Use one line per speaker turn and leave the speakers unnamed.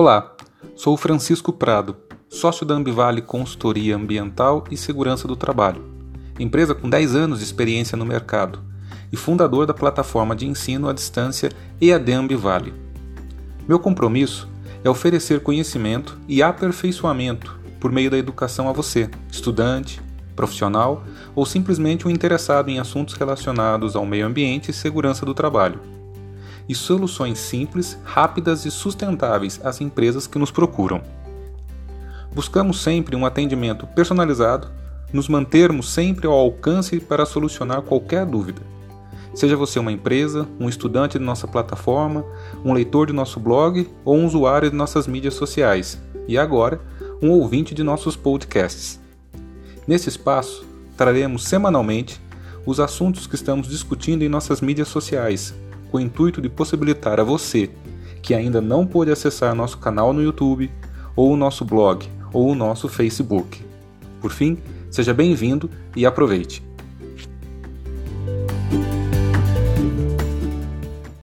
Olá, sou Francisco Prado, sócio da Ambivale Consultoria Ambiental e Segurança do Trabalho, empresa com 10 anos de experiência no mercado e fundador da plataforma de ensino à distância EAD Ambivale. Meu compromisso é oferecer conhecimento e aperfeiçoamento por meio da educação a você, estudante, profissional ou simplesmente um interessado em assuntos relacionados ao meio ambiente e segurança do trabalho e soluções simples, rápidas e sustentáveis às empresas que nos procuram. Buscamos sempre um atendimento personalizado, nos mantermos sempre ao alcance para solucionar qualquer dúvida. Seja você uma empresa, um estudante de nossa plataforma, um leitor de nosso blog ou um usuário de nossas mídias sociais, e agora, um ouvinte de nossos podcasts. Nesse espaço, traremos semanalmente os assuntos que estamos discutindo em nossas mídias sociais, com o intuito de possibilitar a você, que ainda não pôde acessar nosso canal no YouTube, ou o nosso blog, ou o nosso Facebook. Por fim, seja bem-vindo e aproveite!